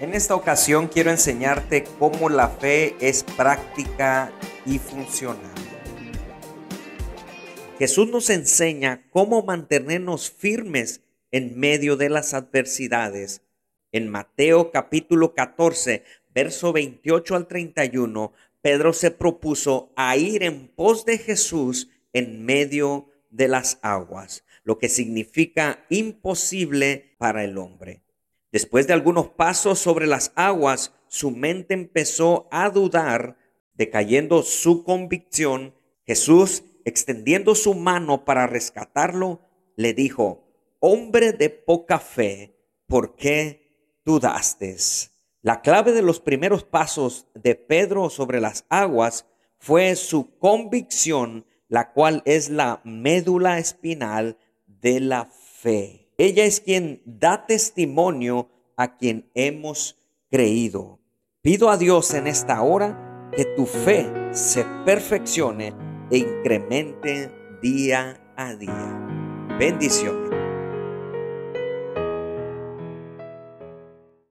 En esta ocasión quiero enseñarte cómo la fe es práctica y funcional. Jesús nos enseña cómo mantenernos firmes en medio de las adversidades. En Mateo capítulo 14, verso 28 al 31, Pedro se propuso a ir en pos de Jesús en medio de las aguas, lo que significa imposible para el hombre. Después de algunos pasos sobre las aguas, su mente empezó a dudar, decayendo su convicción. Jesús, extendiendo su mano para rescatarlo, le dijo, hombre de poca fe, ¿por qué dudaste? La clave de los primeros pasos de Pedro sobre las aguas fue su convicción, la cual es la médula espinal de la fe. Ella es quien da testimonio a quien hemos creído. Pido a Dios en esta hora que tu fe se perfeccione e incremente día a día. Bendición.